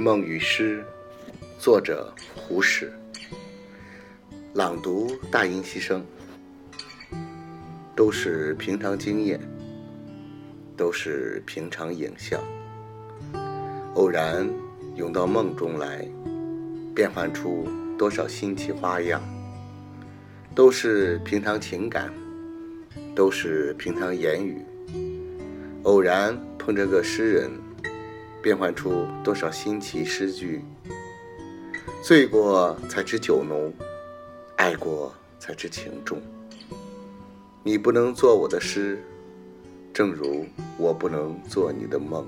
梦与诗，作者胡适。朗读大音希声，都是平常经验，都是平常影像，偶然涌到梦中来，变幻出多少新奇花样。都是平常情感，都是平常言语，偶然碰着个诗人。变换出多少新奇诗句？醉过才知酒浓，爱过才知情重。你不能做我的诗，正如我不能做你的梦。